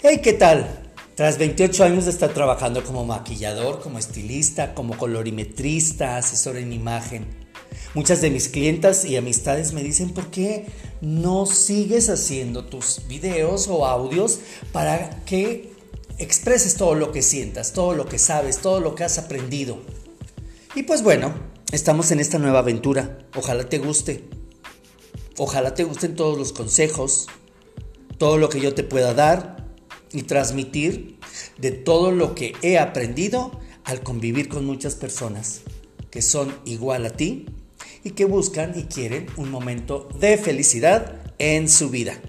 Hey, ¿qué tal? Tras 28 años de estar trabajando como maquillador, como estilista, como colorimetrista, asesor en imagen, muchas de mis clientas y amistades me dicen, ¿por qué no sigues haciendo tus videos o audios para que expreses todo lo que sientas, todo lo que sabes, todo lo que has aprendido? Y pues bueno, estamos en esta nueva aventura. Ojalá te guste. Ojalá te gusten todos los consejos, todo lo que yo te pueda dar y transmitir de todo lo que he aprendido al convivir con muchas personas que son igual a ti y que buscan y quieren un momento de felicidad en su vida.